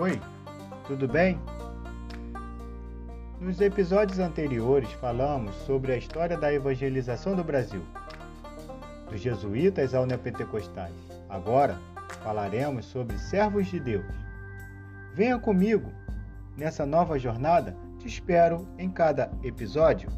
Oi, tudo bem? Nos episódios anteriores falamos sobre a história da evangelização do Brasil, dos jesuítas ao neopentecostais. Agora falaremos sobre servos de Deus. Venha comigo nessa nova jornada, te espero em cada episódio.